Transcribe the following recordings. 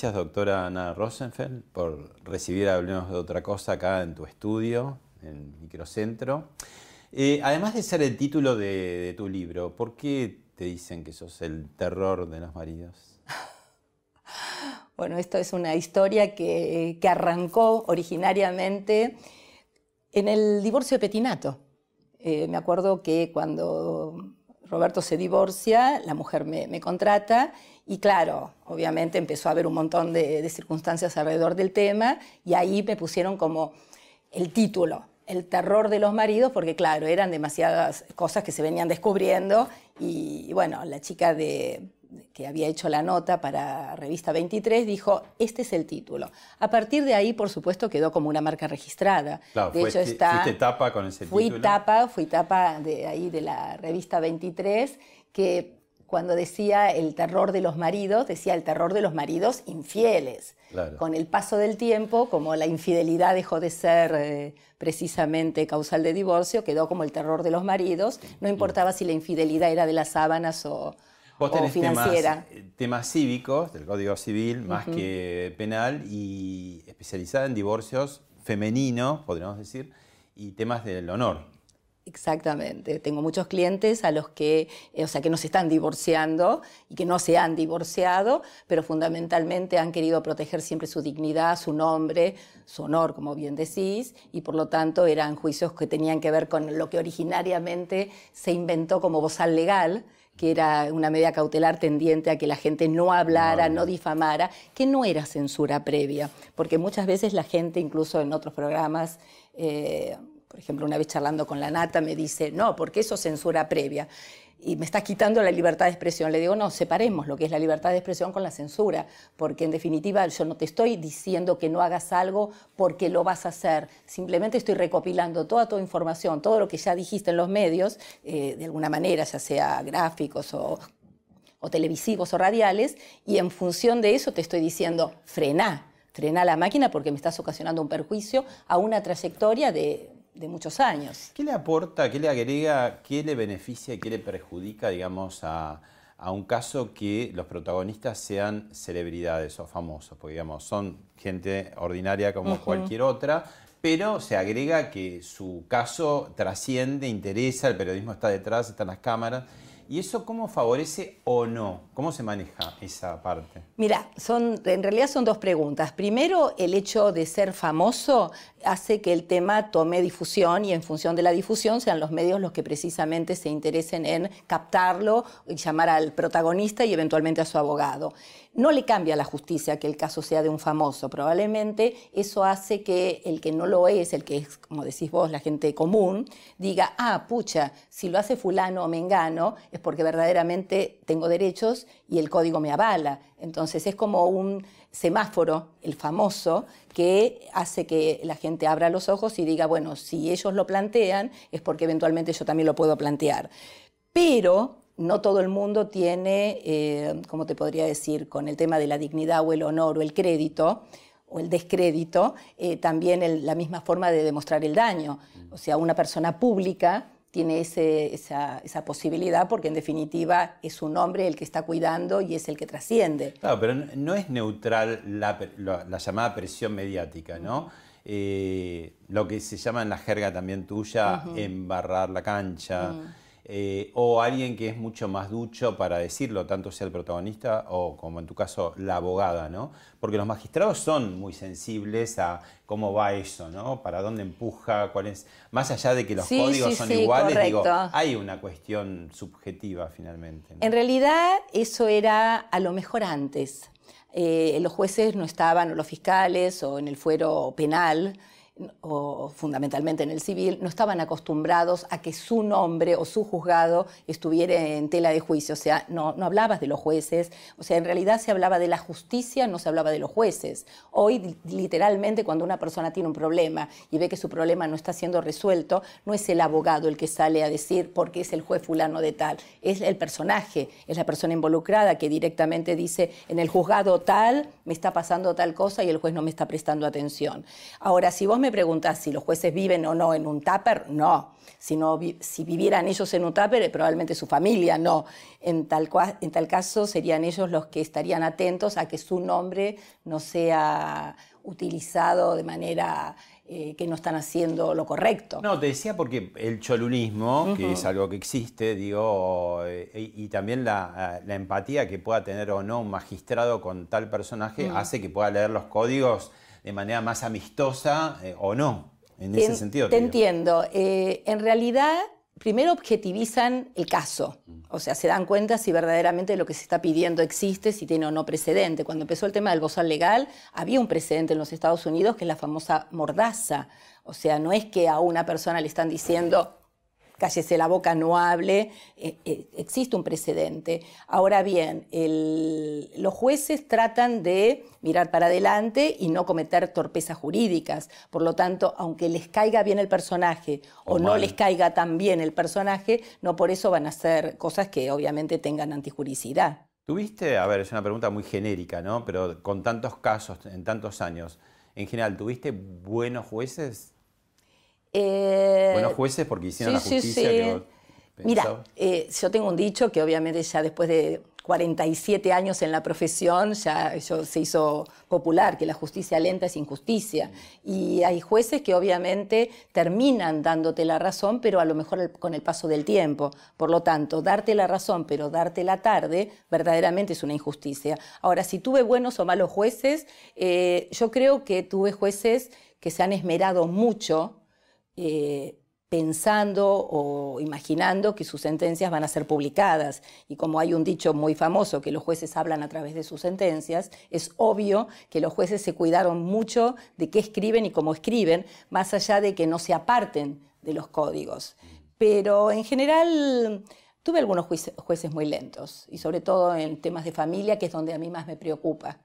Gracias, doctora Ana Rosenfeld, por recibir Hablemos de otra cosa acá en tu estudio, en Microcentro. Eh, además de ser el título de, tu libro, ¿por qué te dicen que sos el terror de los maridos? Bueno, esto es una historia que, arrancó originariamente en el divorcio de Petinato. Eh, me acuerdo que cuando Roberto se divorcia, la mujer me, contrata y claro, obviamente empezó a haber un montón de, circunstancias alrededor del tema y ahí me pusieron como el título, el terror de los maridos, porque claro, eran demasiadas cosas que se venían descubriendo y bueno, la chica de, que había hecho la nota para Revista 23 dijo, este es el título. A partir de ahí, por supuesto, quedó como una marca registrada. Claro, de hecho, está, fuiste tapa con ese fui título. Tapa, fui tapa de ahí de la Revista 23, que cuando decía el terror de los maridos, decía el terror de los maridos infieles. Con el paso del tiempo, como la infidelidad dejó de ser eh, precisamente causal de divorcio, quedó como el terror de los maridos. No importaba si la infidelidad era de las sábanas o, Vos tenés eh, Temas, cívicos del Código Civil más que penal y especializada en divorcios femeninos, podríamos decir, y temas del honor. Exactamente. Tengo muchos clientes a los que, eh, o sea, que no se están divorciando y que no se han divorciado, pero fundamentalmente han querido proteger siempre su dignidad, su nombre, su honor, como bien decís, y por lo tanto eran juicios que tenían que ver con lo que originariamente se inventó como bozal legal, que era una medida cautelar tendiente a que la gente no hablara, no, difamara, que no era censura previa, porque muchas veces la gente, incluso en otros programas, eh, por ejemplo, una vez charlando con la nata, me dice, no, porque eso es censura previa y me está quitando la libertad de expresión. Le digo, no, separemos lo que es la libertad de expresión con la censura, porque en definitiva yo no te estoy diciendo que no hagas algo porque lo vas a hacer, simplemente estoy recopilando toda tu información, todo lo que ya dijiste en los medios, eh, de alguna manera, ya sea gráficos o, o televisivos o radiales, y en función de eso te estoy diciendo, frena, frena la máquina porque me estás ocasionando un perjuicio a una trayectoria de de muchos años. ¿Qué le aporta, qué le agrega, qué le beneficia y qué le perjudica, digamos, a, un caso que los protagonistas sean celebridades o famosos? Porque, digamos, son gente ordinaria como cualquier otra, pero se agrega que su caso trasciende, interesa, el periodismo está detrás, están las cámaras. ¿Y eso cómo favorece o no? ¿Cómo se maneja esa parte? Mira, son, en realidad son dos preguntas. Primero, el hecho de ser famoso hace que el tema tome difusión y en función de la difusión sean los medios los que precisamente se interesen en captarlo, y llamar al protagonista y eventualmente a su abogado. No le cambia a la justicia que el caso sea de un famoso. Probablemente eso hace que el que no lo es, el que es, como decís vos, la gente común, diga, ah, pucha, si lo hace fulano o mengano es porque verdaderamente tengo derechos y el código me avala. Entonces es como un semáforo, el famoso, que hace que la gente abra los ojos y diga, bueno, si ellos lo plantean es porque eventualmente yo también lo puedo plantear. Pero no todo el mundo tiene, eh, ¿cómo te podría decir?, con el tema de la dignidad o el honor o el crédito o el descrédito, eh, también la misma forma de demostrar el daño. O sea, una persona pública tiene esa, posibilidad porque en definitiva es un hombre el que está cuidando y es el que trasciende. Claro, pero no es neutral la, llamada presión mediática, ¿no? Eh, lo que se llama en la jerga también tuya, embarrar la cancha. Eh, o alguien que es mucho más ducho para decirlo, tanto sea el protagonista o como en tu caso la abogada, ¿no? Porque los magistrados son muy sensibles a cómo va eso, ¿no? Para dónde empuja, cuál es, más allá de que los códigos son iguales, digo, hay una cuestión subjetiva finalmente. En realidad eso era a lo mejor antes. Eh, los jueces no estaban, o los fiscales, o en el fuero penal, o fundamentalmente en el civil, no estaban acostumbrados a que su nombre o su juzgado estuviera en tela de juicio. O sea, no, no hablabas de los jueces, o sea, en realidad se hablaba de la justicia, no se hablaba de los jueces. Hoy, literalmente, cuando una persona tiene un problema y ve que su problema no está siendo resuelto, no es el abogado el que sale a decir por qué es el juez fulano de tal, es el personaje, es la persona involucrada que directamente dice, en el juzgado tal, me está pasando tal cosa y el juez no me está prestando atención. Ahora, si vos me preguntas si los jueces viven o no en un tupper, no. Si, si vivieran ellos en un tupper, eh, probablemente su familia no. En tal, en tal caso, serían ellos los que estarían atentos a que su nombre no sea utilizado de manera eh, que no están haciendo lo correcto. No, te decía porque el cholunismo, que es algo que existe, digo, eh, y, también la, empatía que pueda tener o no un magistrado con tal personaje, hace que pueda leer los códigos de manera más amistosa eh, o no, en ese sentido. Te, entiendo. Eh, en realidad, primero objetivizan el caso, mm. o sea, se dan cuenta si verdaderamente lo que se está pidiendo existe, si tiene o no precedente. Cuando empezó el tema del bozal legal, había un precedente en los Estados Unidos que es la famosa mordaza. O sea, no es que a una persona le están diciendo cállese la boca, no hable, eh, eh, existe un precedente. Ahora bien, los jueces tratan de mirar para adelante y no cometer torpezas jurídicas. Por lo tanto, aunque les caiga bien el personaje o, no les caiga tan bien el personaje, no por eso van a hacer cosas que obviamente tengan antijuricidad. Tuviste, a ver, es una pregunta muy genérica, ¿no? Pero con tantos casos en tantos años, en general, ¿tuviste buenos jueces? Eh, Buenos jueces porque hicieron la justicia Mira, eh, yo tengo un dicho que obviamente ya después de 47 años en la profesión ya eso se hizo popular, que la justicia lenta es injusticia. Y hay jueces que obviamente terminan dándote la razón, pero a lo mejor con el paso del tiempo. Por lo tanto, darte la razón, pero darte la tarde, verdaderamente es una injusticia. Ahora, si tuve buenos o malos jueces, eh, yo creo que tuve jueces que se han esmerado mucho eh, pensando o imaginando que sus sentencias van a ser publicadas. Y como hay un dicho muy famoso que los jueces hablan a través de sus sentencias, es obvio que los jueces se cuidaron mucho de qué escriben y cómo escriben, más allá de que no se aparten de los códigos. Pero en general tuve algunos jueces muy lentos, y sobre todo en temas de familia, que es donde a mí más me preocupa.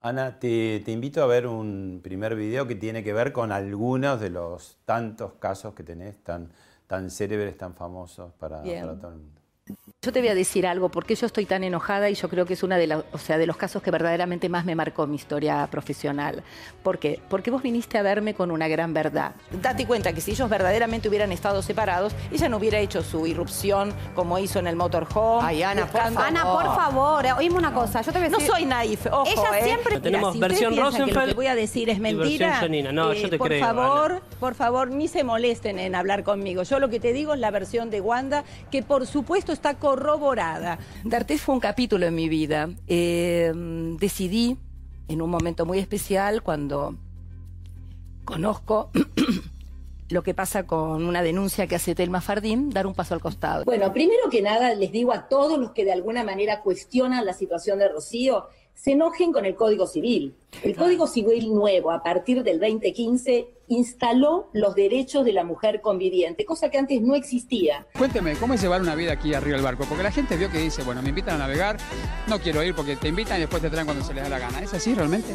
Ana, te, invito a ver un primer video que tiene que ver con algunos de los tantos casos que tenés tan, tan célebres, tan famosos para, para todo el mundo. Yo te voy a decir algo, porque yo estoy tan enojada y yo creo que es uno de, o sea, de los casos que verdaderamente más me marcó mi historia profesional. ¿Por qué? Porque vos viniste a verme con una gran verdad. Date cuenta que si ellos verdaderamente hubieran estado separados, ella no hubiera hecho su irrupción como hizo en el motorhome. Ay, Ana, por favor. Ana, por favor, oíme una cosa. Yo te voy a decir... No soy naif, ojo, Ella ¿eh? siempre... Tenemos versión Rosenfeld que lo que voy a decir es mentira. No, yo eh, te por creo, favor, por favor, ni se molesten en hablar conmigo. Yo lo que te digo es la versión de Wanda, que por supuesto está corroborada. D'Artés fue un capítulo en mi vida. Eh, decidí, en un momento muy especial, cuando conozco lo que pasa con una denuncia que hace Telma Fardín, dar un paso al costado. Bueno, primero que nada les digo a todos los que de alguna manera cuestionan la situación de Rocío, se enojen con el Código Civil. El Código Civil nuevo, a partir del 2015, instaló los derechos de la mujer conviviente, cosa que antes no existía. Cuénteme, ¿cómo es llevar una vida aquí arriba del barco? Porque la gente vio que dice, bueno, me invitan a navegar, no quiero ir porque te invitan y después te traen cuando se les da la gana. ¿Es así realmente?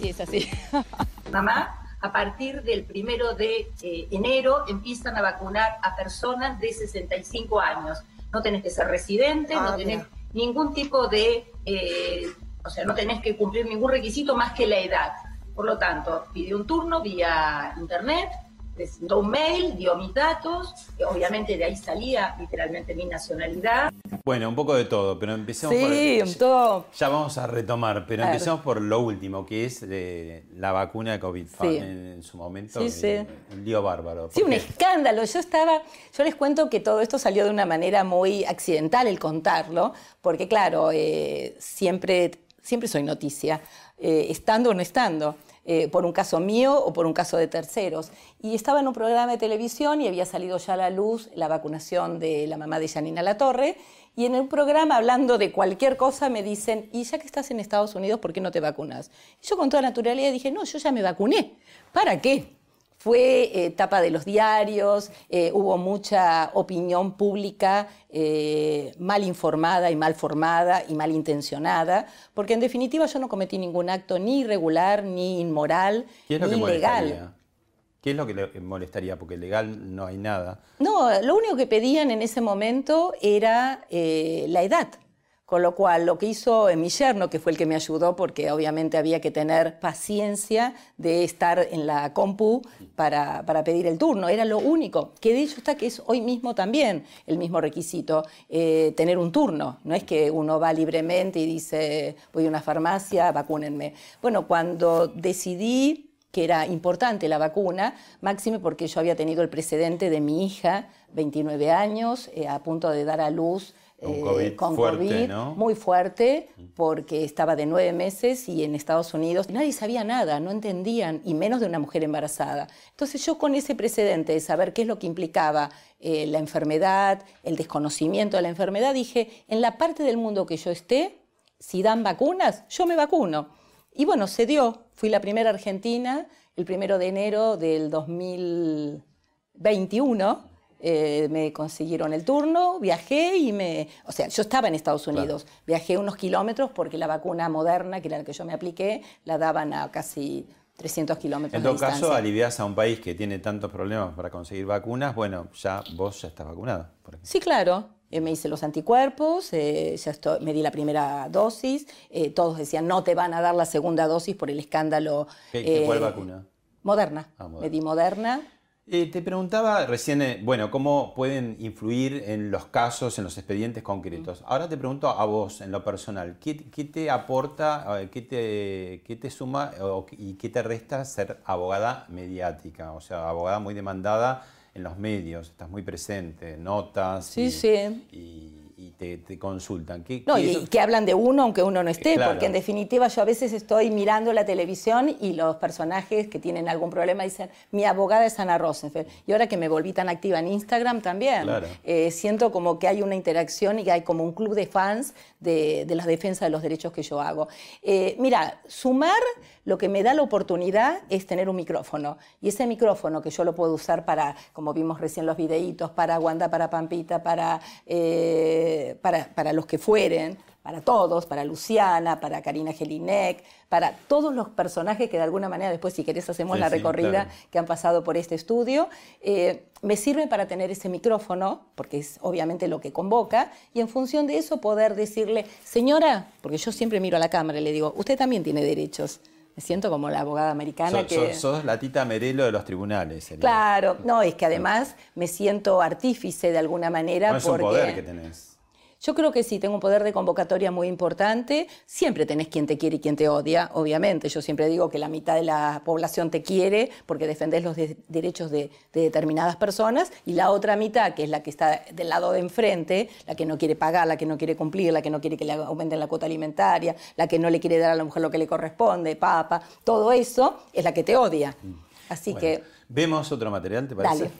Sí, es así. Mamá, a partir del primero de eh, enero empiezan a vacunar a personas de 65 años. No tenés que ser residente, no ah, tenés ningún tipo de... Eh, o sea, no tenés que cumplir ningún requisito más que la edad. Por lo tanto, pide un turno vía internet, presentó un mail, dio mis datos, que obviamente de ahí salía literalmente mi nacionalidad. Bueno, un poco de todo, pero empecemos Sí, por... todo. Ya vamos a retomar, pero empecemos por lo último, que es eh, la vacuna de COVID Sí. en, en su momento. Sí, eh, sí. Un lío bárbaro. Sí, ¿Por un escándalo. Yo estaba, yo les cuento que todo esto salió de una manera muy accidental el contarlo, porque claro, eh, siempre, siempre soy noticia, eh, estando o no estando. eh, por un caso mío o por un caso de terceros. Y estaba en un programa de televisión y había salido ya a la luz la vacunación de la mamá de Janina Latorre. Y en un programa, hablando de cualquier cosa, me dicen, y ya que estás en Estados Unidos, ¿por qué no te vacunas? Y yo con toda naturalidad dije, no, yo ya me vacuné. ¿Para qué? Fue eh, tapa de los diarios, eh, hubo mucha opinión pública eh, mal informada y mal formada y mal intencionada, porque en definitiva yo no cometí ningún acto ni irregular, ni inmoral, ¿Qué es lo ni que molestaría? ¿Qué es lo que le molestaría? Porque legal no hay nada. No, lo único que pedían en ese momento era eh, la edad. Con lo cual, lo que hizo mi yerno, que fue el que me ayudó, porque obviamente había que tener paciencia de estar en la compu para, para pedir el turno, era lo único. Que de hecho está que es hoy mismo también el mismo requisito, eh, tener un turno. No es que uno va libremente y dice, voy a una farmacia, vacúnenme. Bueno, cuando decidí que era importante la vacuna, máxime porque yo había tenido el precedente de mi hija, 29 años, eh, a punto de dar a luz Con eh, COVID con fuerte, COVID, ¿no? muy fuerte, porque estaba de nueve meses y en Estados Unidos nadie sabía nada, no entendían, y menos de una mujer embarazada. Entonces yo con ese precedente de saber qué es lo que implicaba eh, la enfermedad, el desconocimiento de la enfermedad, dije, en la parte del mundo que yo esté, si dan vacunas, yo me vacuno. Y bueno, se dio. Fui la primera argentina el primero de enero del 2021. Eh, me consiguieron el turno, viajé y me... O sea, yo estaba en Estados Unidos. Viajé unos kilómetros porque la vacuna moderna, que era la que yo me apliqué, la daban a casi 300 kilómetros En de todo caso, aliviás a un país que tiene tantos problemas para conseguir vacunas, bueno, ya vos ya estás vacunada. por. Sí, claro. Eh, me hice los anticuerpos, eh, ya estoy- me di la primera dosis. todos decían, no te van a dar la segunda dosis por el escándalo. ¿Qué- qué- cuál vacuna? Moderna. Ah, Moderna. Me di Moderna. Eh, te preguntaba recién, eh, bueno, cómo pueden influir en los casos, en los expedientes concretos. Ahora te pregunto a vos, en lo personal, ¿qué, qué te aporta, eh, qué te, qué te suma o- y qué te resta ser abogada mediática? O sea, abogada muy demandada en los medios, estás muy presente, notas Sí, y, sí. y- y te, te consultan. ¿Qué, No, qué y que hablan de uno aunque uno no esté, Claro. porque en definitiva yo a veces estoy mirando la televisión y los personajes que tienen algún problema dicen, mi abogada es Ana Rosenfeld. Y ahora que me volví tan activa en Instagram también, Claro. eh, siento como que hay una interacción y que hay como un club de fans de, de la defensa de los derechos que yo hago. Eh, mira, sumar lo que me da la oportunidad es tener un micrófono. Y ese micrófono que yo lo puedo usar para, como vimos recién los videitos, para Wanda, para Pampita, para, eh, para, para los que fueren, para todos, para Luciana, para Karina Gelinek, para todos los personajes que de alguna manera después, si querés, hacemos Sí, la sí, recorrida claro. que han pasado por este estudio, eh, me sirve para tener ese micrófono, porque es obviamente lo que convoca, y en función de eso poder decirle, señora, porque yo siempre miro a la cámara y le digo, usted también tiene derechos. Me siento como la abogada americana sos, que... sos- sos la tita Merelo de los tribunales. sería. Claro, no, es que además me siento artífice de alguna manera No es un porque... poder que tenés. Yo creo que sí, tengo un poder de convocatoria muy importante. Siempre tenés quien te quiere y quien te odia, obviamente. Yo siempre digo que la mitad de la población te quiere porque defendés los de- derechos de, de determinadas personas y la otra mitad, que es la que está del lado de enfrente, la que no quiere pagar, la que no quiere cumplir, la que no quiere que le aumenten la cuota alimentaria, la que no le quiere dar a la mujer lo que le corresponde, papa, todo eso es la que te odia. Así Bueno, que... ¿Vemos otro material, te parece? Dale.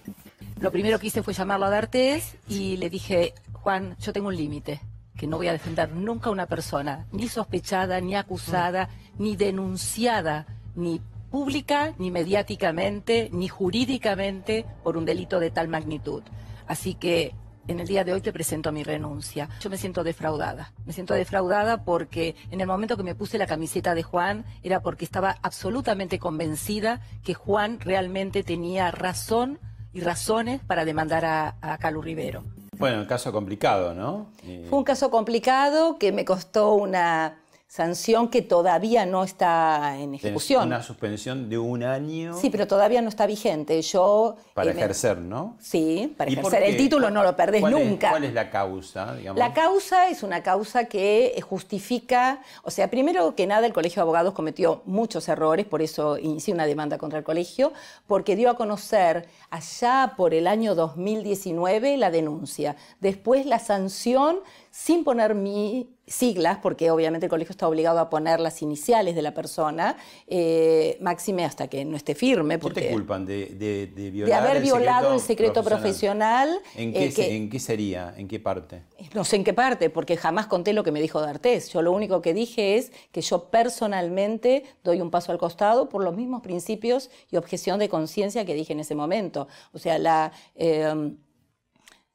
Lo primero que hice fue llamarlo a D'Artés y le dije, Juan, yo tengo un límite, que no voy a defender nunca a una persona, ni sospechada, ni acusada, ni denunciada, ni pública, ni mediáticamente, ni jurídicamente por un delito de tal magnitud. Así que en el día de hoy te presento mi renuncia. Yo me siento defraudada. Me siento defraudada porque en el momento que me puse la camiseta de Juan era porque estaba absolutamente convencida que Juan realmente tenía razón y razones para demandar a, a Calu Rivero. Bueno, un caso complicado, ¿no? Fue un caso complicado que me costó una sanción que todavía no está en ejecución. Una suspensión de un año Sí, pero todavía no está vigente. Yo para eh, ejercer, ¿no? Sí, para ¿Y por ejercer el título no lo perdés ¿Cuál es- nunca. ¿Cuál es la causa? digamos? La causa es una causa que eh, justifica, o sea, primero que nada el Colegio de Abogados cometió muchos errores, por eso inicié una demanda contra el colegio, porque dio a conocer allá por el año 2019 la denuncia, después la sanción sin poner mi siglas, porque obviamente el colegio está obligado a poner las iniciales de la persona, eh, máxime hasta que no esté firme. ¿Qué Porque te culpan de, de, de de violar haber el violado el secreto secreto profesional. ¿En qué, eh, que- ¿En qué sería? ¿En qué parte? no sé en qué parte, porque jamás conté lo que me dijo D'Artés. Yo lo único que dije es que yo personalmente doy un paso al costado por los mismos principios y objeción de conciencia que dije en ese momento. O sea, la eh,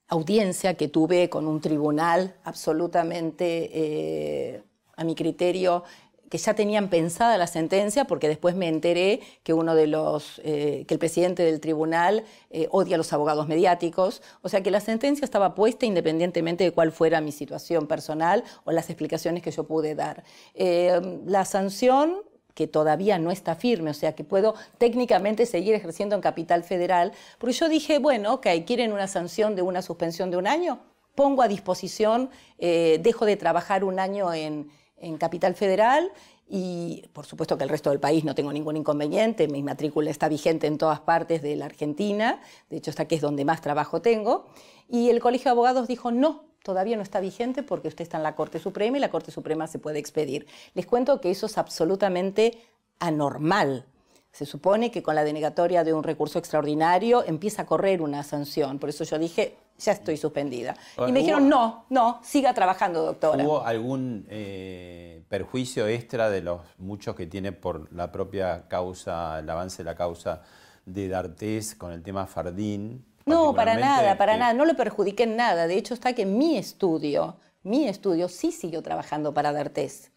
audiencia que tuve con un tribunal absolutamente, eh, a mi criterio, que ya tenían pensada la sentencia, porque después me enteré que uno de los, eh, que el presidente del tribunal eh, odia a los abogados mediáticos, o sea que la sentencia estaba puesta independientemente de cuál fuera mi situación personal o las explicaciones que yo pude dar. La sanción que todavía no está firme, o sea que puedo técnicamente seguir ejerciendo en Capital Federal, porque yo dije, bueno, ok, quieren una sanción de una suspensión de un año, pongo a disposición, eh, dejo de trabajar un año en, en Capital Federal y por supuesto que el resto del país no tengo ningún inconveniente, mi matrícula está vigente en todas partes de la Argentina, de hecho esta que es donde más trabajo tengo, y el Colegio de Abogados dijo no, todavía no está vigente porque usted está en la Corte Suprema y la Corte Suprema se puede expedir. Les cuento que eso es absolutamente anormal. Se supone que con la denegatoria de un recurso extraordinario empieza a correr una sanción. Por eso yo dije, ya estoy suspendida. Y me ¿Hubo- dijeron, no, no, siga trabajando, doctora. ¿Hubo algún eh, perjuicio extra de los muchos que tiene por la propia causa, el avance de la causa de D'Artés con el tema Fardín? No, para nada, para que- nada. No lo perjudiqué en nada. De hecho, está que mi estudio, mi estudio sí siguió trabajando para D'Artés.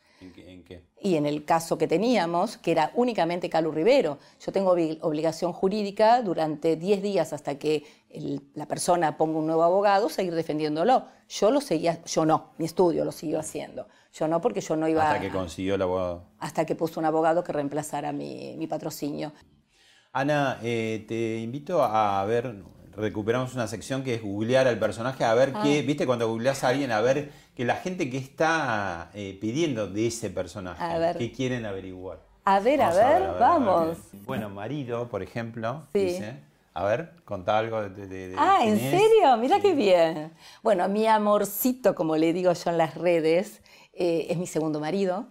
Y en el caso que teníamos, que era únicamente Calu Rivero, yo tengo obli- obligación jurídica durante 10 días hasta que el- la persona ponga un nuevo abogado, seguir defendiéndolo. Yo lo seguía, yo no, mi estudio lo siguió haciendo. Yo no, porque yo no iba Hasta que consiguió el abogado. hasta que puso un abogado que reemplazara mi, mi patrocinio. Ana, eh, te invito a ver, recuperamos una sección que es googlear al personaje, a ver Ah. qué, viste, cuando googleas a alguien, a ver que la gente que está eh, pidiendo de ese personaje, A ver. qué quieren averiguar. A ver, a ver, a vamos. Bueno, marido, por ejemplo, Sí. dice. A ver, contá algo de... de- de Ah, ¿en serio? Mira qué bien. Bueno, mi amorcito, como le digo yo en las redes, eh, es mi segundo marido.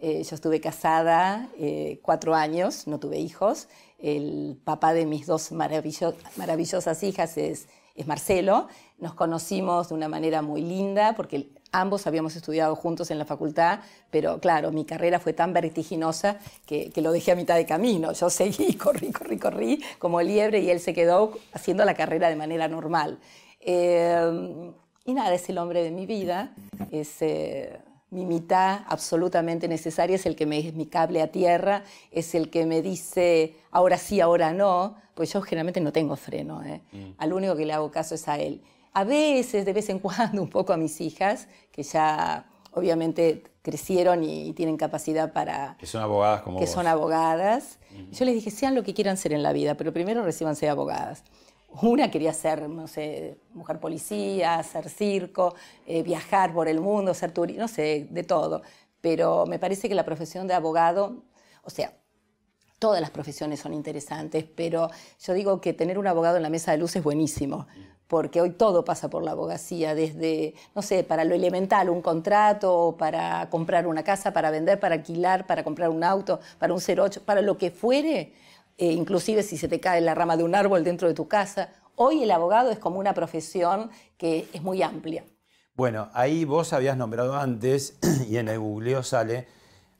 Eh, yo estuve casada eh, cuatro años, no tuve hijos. El papá de mis dos maravillo- maravillosas hijas es, es Marcelo. Nos conocimos de una manera muy linda porque ambos habíamos estudiado juntos en la facultad, pero claro, mi carrera fue tan vertiginosa que, que lo dejé a mitad de camino. Yo seguí, corrí, corrí, corrí como liebre y él se quedó haciendo la carrera de manera normal. Eh, y nada, es el hombre de mi vida, es eh, mi mitad absolutamente necesaria, es el que me es mi cable a tierra, es el que me dice ahora sí, ahora no, pues yo generalmente no tengo freno, ¿eh? al único que le hago caso es a él. A veces, de vez en cuando, un poco a mis hijas, que ya obviamente crecieron y tienen capacidad para, Que son abogadas como que vos. son abogadas. Y Yo les dije, sean lo que quieran ser en la vida, pero primero reciban ser abogadas. Una quería ser, no sé, mujer policía, hacer circo, eh, viajar por el mundo, ser turista, no sé, de todo. Pero me parece que la profesión de abogado, o sea, todas las profesiones son interesantes, pero yo digo que tener un abogado en la mesa de luz es buenísimo, porque hoy todo pasa por la abogacía, desde, no sé, para lo elemental, un contrato, para comprar una casa, para vender, para alquilar, para comprar un auto, para un 08, para lo que fuere, eh, inclusive si se te cae la rama de un árbol dentro de tu casa. Hoy el abogado es como una profesión que es muy amplia. Bueno, ahí vos habías nombrado antes, y en el googleo sale,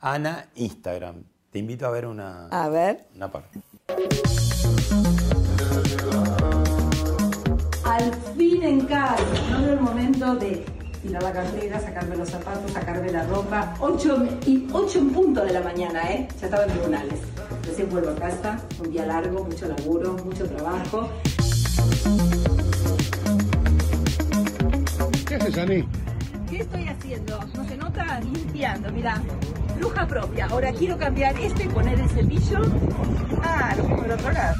Ana Instagram. Te invito a ver una, A ver. una parte. Al fin en casa, no era el momento de tirar la cartera, sacarme los zapatos, sacarme la ropa. 8 y 8 en punto de la mañana, ¿eh? Ya estaba en tribunales. Recién vuelvo a casa, un día largo, mucho laburo, mucho trabajo. ¿Qué haces, Ani? ¿Qué estoy haciendo? ¿No se nota? Limpiando, mira. Bruja propia. Ahora quiero cambiar esto y poner el cepillo. Ah, lo pongo del otro lado.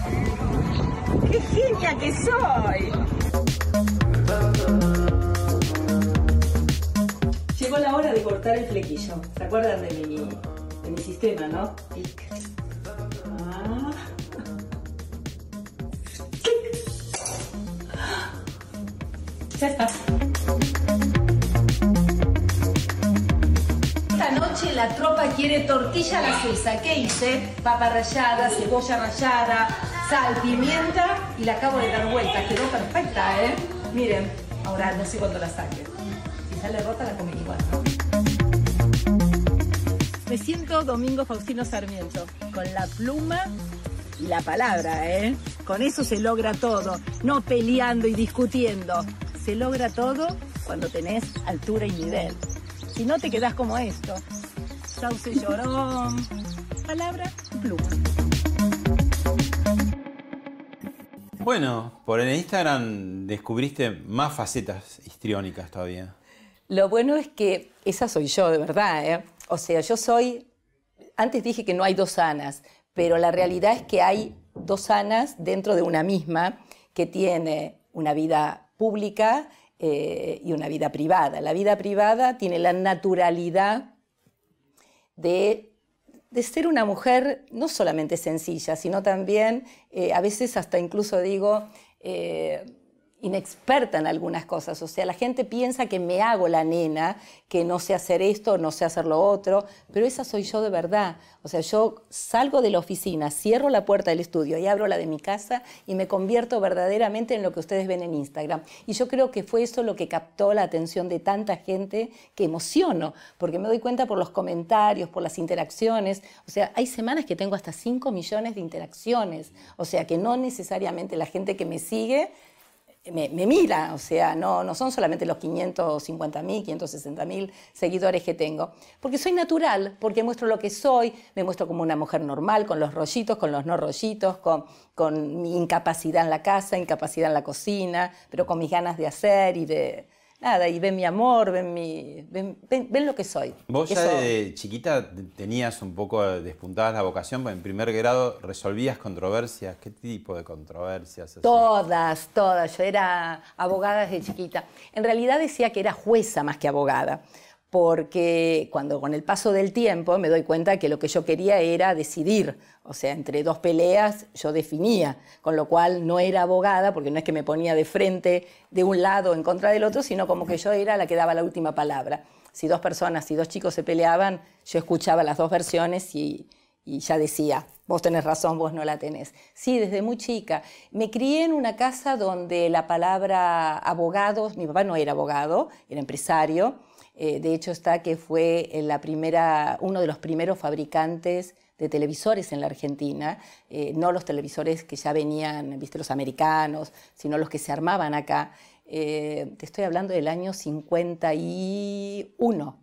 ¡Qué genia que soy! Llegó la hora de cortar el flequillo. ¿Se acuerdan de mi, de mi sistema, no? Tic. Ah. Ya está. La tropa quiere tortilla a la suiza. ¿Qué hice? Papa rallada, cebolla rallada, sal, pimienta y la acabo de dar vuelta. Quedó perfecta, ¿eh? Miren, ahora no sé cuándo la saque. Si sale rota la comí igual. Me siento Domingo Faustino Sarmiento, con la pluma y la palabra, ¿eh? Con eso se logra todo, no peleando y discutiendo. Se logra todo cuando tenés altura y nivel. Si no te quedás como esto, sauce llorón, palabra pluma. Bueno, por el Instagram descubriste más facetas histriónicas todavía. Lo bueno es que esa soy yo, de verdad. ¿eh? O sea, yo soy. Antes dije que no hay dos Anas, pero la realidad es que hay dos Anas dentro de una misma que tiene una vida pública eh, y una vida privada. La vida privada tiene la naturalidad de, de ser una mujer no solamente sencilla, sino también, eh, a veces hasta incluso digo, eh, inexperta en algunas cosas. O sea, la gente piensa que me hago la nena, que no sé hacer esto, no sé hacer lo otro, pero esa soy yo de verdad. O sea, yo salgo de la oficina, cierro la puerta del estudio y abro la de mi casa y me convierto verdaderamente en lo que ustedes ven en Instagram. Y yo creo que fue eso lo que captó la atención de tanta gente que emociono, porque me doy cuenta por los comentarios, por las interacciones. O sea, hay semanas que tengo hasta 5 millones de interacciones. O sea, que no necesariamente la gente que me sigue me, mira, o sea, no, no son solamente los 550 mil, 560 mil seguidores que tengo, porque soy natural, porque muestro lo que soy, me muestro como una mujer normal, con los rollitos, con los no rollitos, con, con mi incapacidad en la casa, incapacidad en la cocina, pero con mis ganas de hacer y de, nada, y ven mi amor, ven, mi, ven, ven, ven lo que soy. Vos Eso- ya de chiquita tenías un poco despuntada la vocación, en primer grado resolvías controversias. ¿Qué tipo de controversias? Todas, todas. Yo era abogada desde chiquita. En realidad decía que era jueza más que abogada, porque cuando con el paso del tiempo me doy cuenta que lo que yo quería era decidir, o sea, entre dos peleas yo definía, con lo cual no era abogada, porque no es que me ponía de frente de un lado en contra del otro, sino como que yo era la que daba la última palabra. Si dos personas, si dos chicos se peleaban, yo escuchaba las dos versiones y, ya decía, vos tenés razón, vos no la tenés. Sí, desde muy chica. Me crié en una casa donde la palabra abogados, mi papá no era abogado, era empresario. Eh, de hecho está que fue la primera, uno de los primeros fabricantes de televisores en la Argentina, eh, no los televisores que ya venían, viste, los americanos, sino los que se armaban acá. Eh, te estoy hablando del año 51.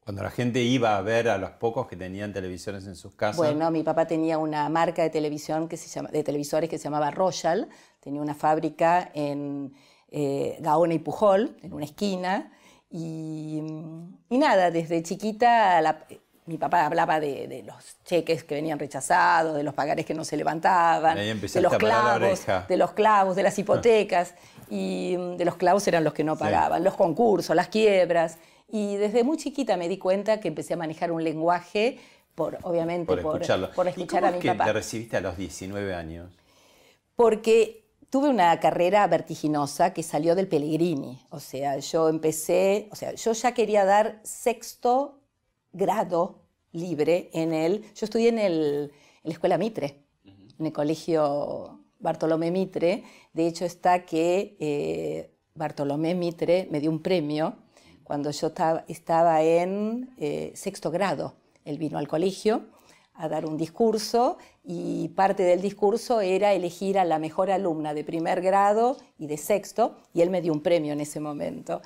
Cuando la gente iba a ver a los pocos que tenían televisores en sus casas. Bueno, mi papá tenía una marca de televisión que se llama, de televisores que se llamaba Royal, tenía una fábrica en eh, Gaona y Pujol, en una esquina, y, y nada, desde chiquita la- mi papá hablaba de, de los cheques que venían rechazados, de los pagares que no se levantaban, de los clavos, de los clavos, de las hipotecas, y de los clavos eran los que no Sí. pagaban, los concursos, las quiebras. Y desde muy chiquita me di cuenta que empecé a manejar un lenguaje, por, obviamente, por escucharlo. por ¿Y escuchar cómo a mi es que papá. te recibiste a los 19 años? Porque tuve una carrera vertiginosa que salió del Pellegrini. O sea, yo empecé, o sea, yo ya quería dar sexto grado libre en el. Yo estudié en, el, en la escuela Mitre, en el colegio Bartolomé Mitre. De hecho, está que eh, Bartolomé Mitre me dio un premio cuando yo estaba, estaba en eh, sexto grado. Él vino al colegio a dar un discurso y parte del discurso era elegir a la mejor alumna de primer grado y de sexto y él me dio un premio en ese momento.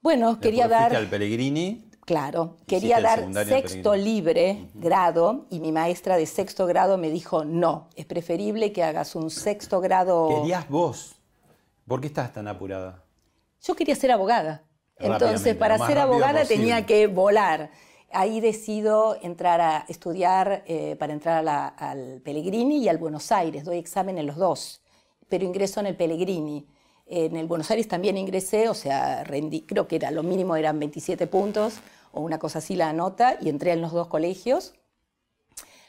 Bueno, quería Después dar... al Pellegrini. Claro, quería dar sexto libre grado y mi maestra de sexto grado me dijo, no, es preferible que hagas un sexto grado... Querías vos. ¿Por qué estás tan apurada? Yo quería ser abogada. Entonces, para ser abogada posible. tenía que volar. Ahí decido entrar a estudiar eh, para entrar a la- al Pellegrini y al Buenos Aires. Doy examen en los dos, pero ingreso en el Pellegrini. En el Buenos Aires también ingresé, o sea, rendí, creo que era lo mínimo eran 27 puntos o una cosa así la nota y entré en los dos colegios.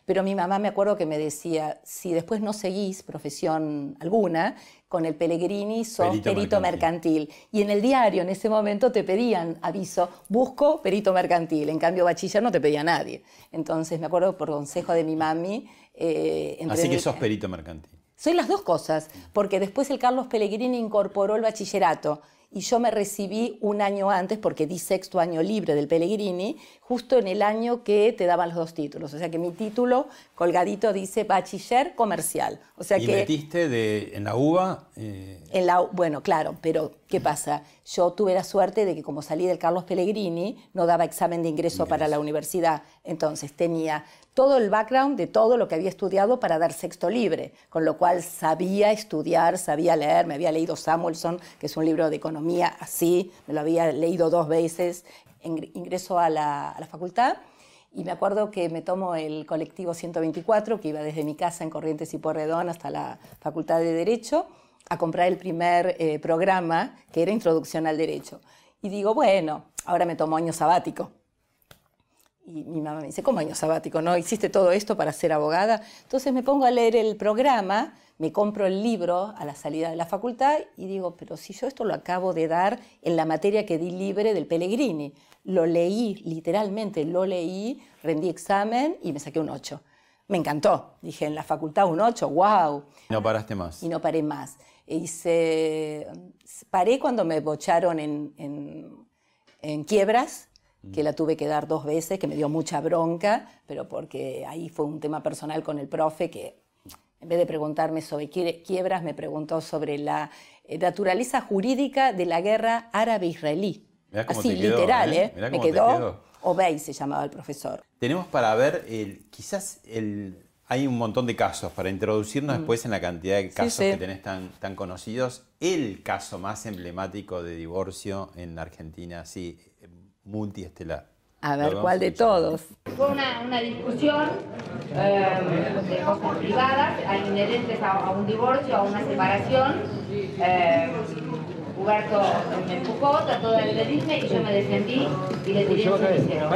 Pero mi mamá me acuerdo que me decía, si después no seguís profesión alguna, con el Pellegrini sos Perito perito, mercantil. mercantil. Y en el diario en ese momento te pedían aviso, busco perito mercantil. En cambio, bachiller no te pedía nadie. Entonces me acuerdo por consejo de mi mami. eh, Así que sos perito mercantil. soy las dos cosas, porque después el Carlos Pellegrini incorporó el bachillerato y yo me recibí un año antes, porque di sexto año libre del Pellegrini, justo en el año que te daban los dos títulos. O sea que mi título colgadito dice bachiller comercial. O sea y que metiste de, en la UBA. eh, en la, bueno, claro, pero ¿qué pasa? Yo tuve la suerte de que como salí del Carlos Pellegrini, no daba examen de ingreso para la universidad. Entonces tenía todo el background de todo lo que había estudiado para dar sexto libre, con lo cual sabía estudiar, sabía leer, me había leído Samuelson, que es un libro de economía así, me lo había leído dos veces, Ingr- ingreso a la, a la facultad y me acuerdo que me tomo el colectivo 124, que iba desde mi casa en Corrientes y Porredón hasta la Facultad de Derecho, a comprar el primer eh, programa, que era Introducción al Derecho. Y digo, bueno, ahora me tomo año sabático. Y mi mamá me dice, ¿cómo año sabático? ¿No hiciste todo esto para ser abogada? Entonces me pongo a leer el programa, me compro el libro a la salida de la facultad y digo, pero si yo esto lo acabo de dar en la materia que di libre del Pellegrini. Lo leí, literalmente lo leí, rendí examen y me saqué un 8. Me encantó. Dije, en la facultad un 8, wow no paraste más. y no paré más. Hice, paré cuando me bocharon en, en- en quiebras, que la tuve que dar dos veces, que me dio mucha bronca, pero porque ahí fue un tema personal con el profe que en vez de preguntarme sobre quie- quiebras, me preguntó sobre la eh, naturaleza jurídica de la guerra árabe-israelí. Así, quedó, literal, ¿eh? ¿eh? Me quedó, quedó. Obey se llamaba el profesor. Tenemos para ver, el, quizás el, hay un montón de casos, para introducirnos después en la cantidad de casos Mm. sí. que tenés tan, tan conocidos. El caso más emblemático de divorcio en Argentina, sí, multiestelar. A ver, ¿cuál de todos? Fue una, una discusión eh, de cosas privadas, inherentes a, a un divorcio, a una separación. Eh, Huberto me empujó, trató de agredirme y yo me defendí y le tiré cenicero.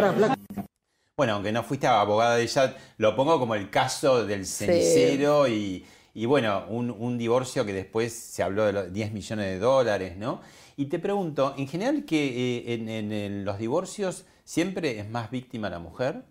Bueno, aunque no fuiste abogada de ella, lo pongo como el caso del cenicero y, y bueno, un, un divorcio que después se habló de los 10 millones de dólares, ¿no? Y te pregunto, en general, que eh, en, en- en los divorcios siempre es más víctima la mujer.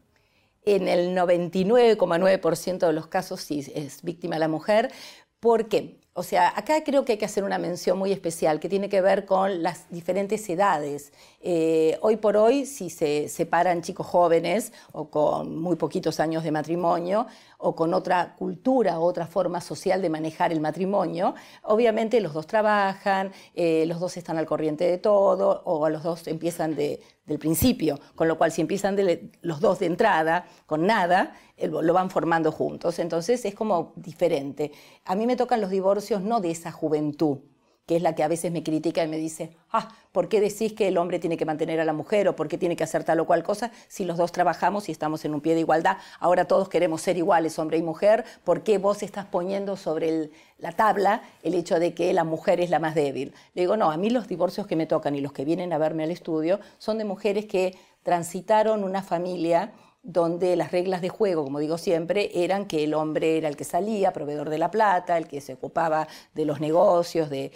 En el 99,9% de los casos sí es víctima la mujer. ¿Por qué? O sea, acá creo que hay que hacer una mención muy especial que tiene que ver con las diferentes edades. Eh, hoy por hoy, si se separan chicos jóvenes o con muy poquitos años de matrimonio o con otra cultura otra forma social de manejar el matrimonio, obviamente los dos trabajan, eh, los dos están al corriente de todo o los dos empiezan de, del principio, con lo cual si empiezan los dos de entrada con nada, lo van formando juntos. Entonces es como diferente. A mí me tocan los divorcios no de esa juventud, que es la que a veces me critica y me dice, ah, ¿por qué decís que el hombre tiene que mantener a la mujer o por qué tiene que hacer tal o cual cosa si los dos trabajamos y estamos en un pie de igualdad? Ahora todos queremos ser iguales, hombre y mujer, ¿por qué vos estás poniendo sobre la tabla el hecho de que la mujer es la más débil? Le digo, no, a mí los divorcios que me tocan y los que vienen a verme al estudio son de mujeres que transitaron una familia donde las reglas de juego, como digo siempre, eran que el hombre era el que salía, proveedor de la plata, el que se ocupaba de los negocios, de,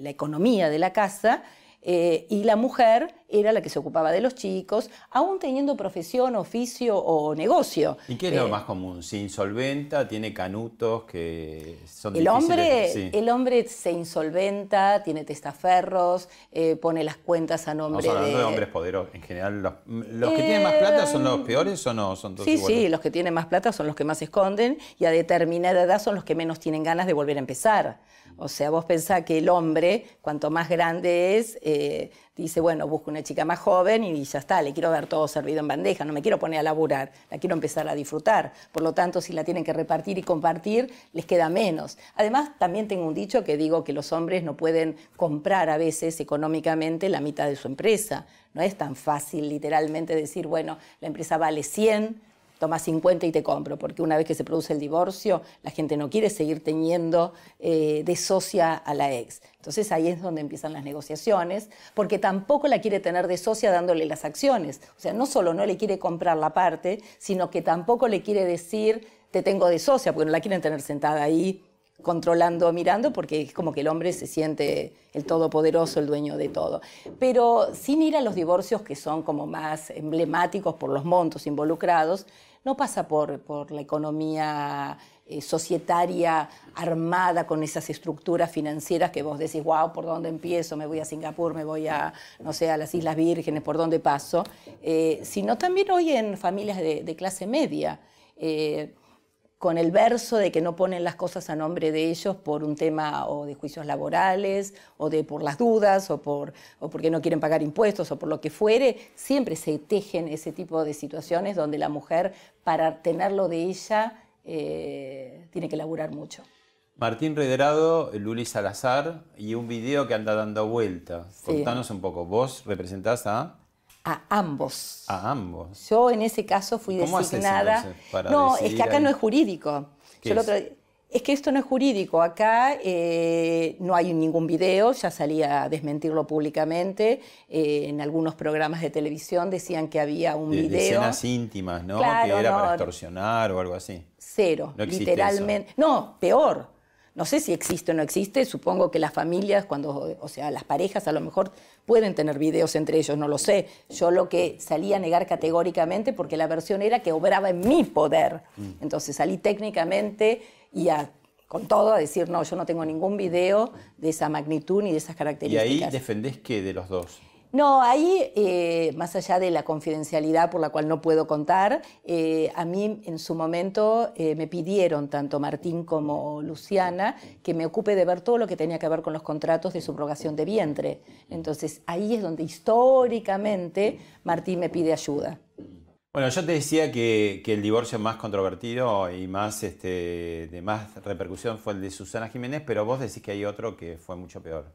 la economía de la casa, eh, y la mujer era la que se ocupaba de los chicos, aún teniendo profesión, oficio o negocio. ¿Y qué es lo Eh, más común? ¿Se insolventa? ¿Tiene canutos que son El difíciles? hombre, Sí. el hombre se insolventa, tiene testaferros, eh, pone las cuentas a nombre hablando de, de hombres poderosos. En general, los, los que tienen más plata son los peores o no? Son todos Sí, iguales? sí, los que tienen más plata son los que más se esconden y a determinada edad son los que menos tienen ganas de volver a empezar. O sea, vos pensás que el hombre, cuanto más grande es, eh, dice, bueno, busco un una chica más joven y ya está, le quiero dar todo servido en bandeja, no me quiero poner a laburar, la quiero empezar a disfrutar. Por lo tanto, si la tienen que repartir y compartir, les queda menos. Además, también tengo un dicho que digo que los hombres no pueden comprar a veces económicamente la mitad de su empresa. No es tan fácil literalmente decir, bueno, la empresa vale 100, toma 50 y te compro, porque una vez que se produce el divorcio, la gente no quiere seguir teniendo eh, de socia a la ex. Entonces ahí es donde empiezan las negociaciones, porque tampoco la quiere tener de socia dándole las acciones. O sea, no solo no le quiere comprar la parte, sino que tampoco le quiere decir, te tengo de socia, porque no la quieren tener sentada ahí controlando, mirando, porque es como que el hombre se siente el todopoderoso, el dueño de todo. Pero sin ir a los divorcios que son como más emblemáticos por los montos involucrados, no pasa por, por la economía eh, societaria armada con esas estructuras financieras que vos decís, wow, ¿por dónde empiezo? Me voy a Singapur, me voy a, no sé, a las Islas Vírgenes, ¿por dónde paso? Eh, sino también hoy en familias de, clase media. Eh, con el verso de que no ponen las cosas a nombre de ellos por un tema o de juicios laborales o de por las dudas o, por, o porque no quieren pagar impuestos o por lo que fuere, siempre se tejen ese tipo de situaciones donde la mujer para tenerlo de ella eh, tiene que laburar mucho. Martín Rederado, Luli Salazar y un video que anda dando vuelta. Contanos un poco, vos representás a a ambos. A ambos. Yo en ese caso fui designada. no, es que acá no es jurídico. es? que esto no es jurídico. Acá eh, no hay ningún video, ya salía a desmentirlo públicamente. Eh, en algunos programas de televisión decían que había un video. De escenas íntimas, ¿no? que era para extorsionar o algo así. Cero, literalmente. No, peor no sé si existe o no existe, supongo que las familias, cuando, o sea, las parejas a lo mejor pueden tener videos entre ellos, no lo sé. Yo lo que salí a negar categóricamente porque la versión era que obraba en mi poder. Mm. Entonces salí técnicamente y con todo a decir, no, yo no tengo ningún video de esa magnitud ni de esas características. ¿Y ahí defendés qué de los dos? No, ahí, eh, más allá de la confidencialidad por la cual no puedo contar, eh, a mí en su momento eh, me pidieron, tanto Martín como Luciana, que me ocupe de ver todo lo que tenía que ver con los contratos de subrogación de vientre. Entonces, ahí es donde históricamente Martín me pide ayuda. Bueno, yo te decía que, el divorcio más controvertido y más, este, de más repercusión fue el de Susana Jiménez, pero vos decís que hay otro que fue mucho peor.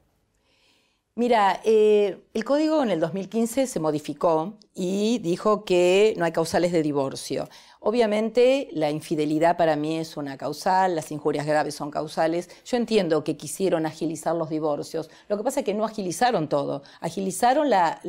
Mira, eh, el código en el 2015 se modificó y dijo que no hay causales de divorcio. Obviamente la infidelidad para mí es una causal, las injurias graves son causales. Yo entiendo que quisieron agilizar los divorcios. Lo que pasa es que no agilizaron todo. Agilizaron la,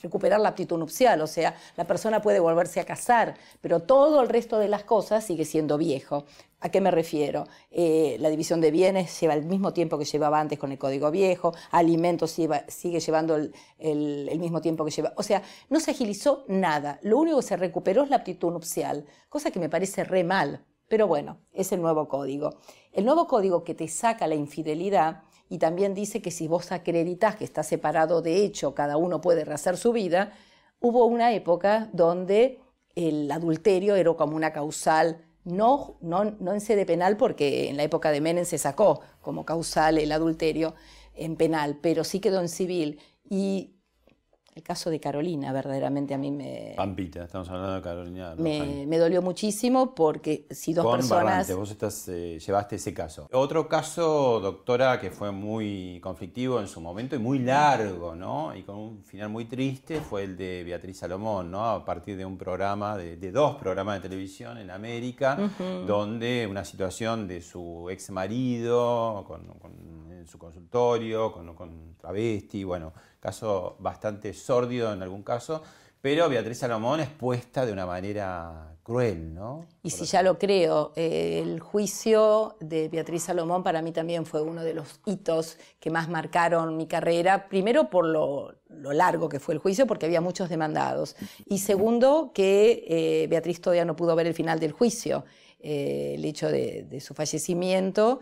recuperar la aptitud nupcial, o sea, la persona puede volverse a casar, pero todo el resto de las cosas sigue siendo viejo. ¿A qué me refiero? Eh, la división de bienes lleva el mismo tiempo que llevaba antes con el Código Viejo, alimentos sigue llevando el, el mismo tiempo que lleva. O sea, no se agilizó nada. Lo único que se recuperó es la aptitud nupcial cosa que me parece re mal, pero bueno, es el nuevo código. El nuevo código que te saca la infidelidad y también dice que si vos acreditas que está separado de hecho, cada uno puede rehacer su vida, hubo una época donde el adulterio era como una causal, no, no, no en sede penal, porque en la época de Menem se sacó como causal el adulterio en penal, pero sí quedó en civil. Y el caso de Carolina verdaderamente a mí me... Pampita, estamos hablando de Carolina. Me, dolió muchísimo porque si dos personas... vos estás, eh, llevaste ese caso. Otro caso, doctora, que fue muy conflictivo en su momento y muy largo, ¿no? Y con un final muy triste fue el de Beatriz Salomón, ¿no? A partir de un programa, de, dos programas de televisión en América, donde una situación de su ex marido, con, en su consultorio, con, con travesti, bueno caso bastante sórdido en algún caso, pero Beatriz Salomón es puesta de una manera cruel, ¿no? Y si ya lo creo, eh, el juicio de Beatriz Salomón para mí también fue uno de los hitos que más marcaron mi carrera, primero por lo, largo que fue el juicio, porque había muchos demandados, y segundo que eh, Beatriz todavía no pudo ver el final del juicio, eh, el hecho de, de su fallecimiento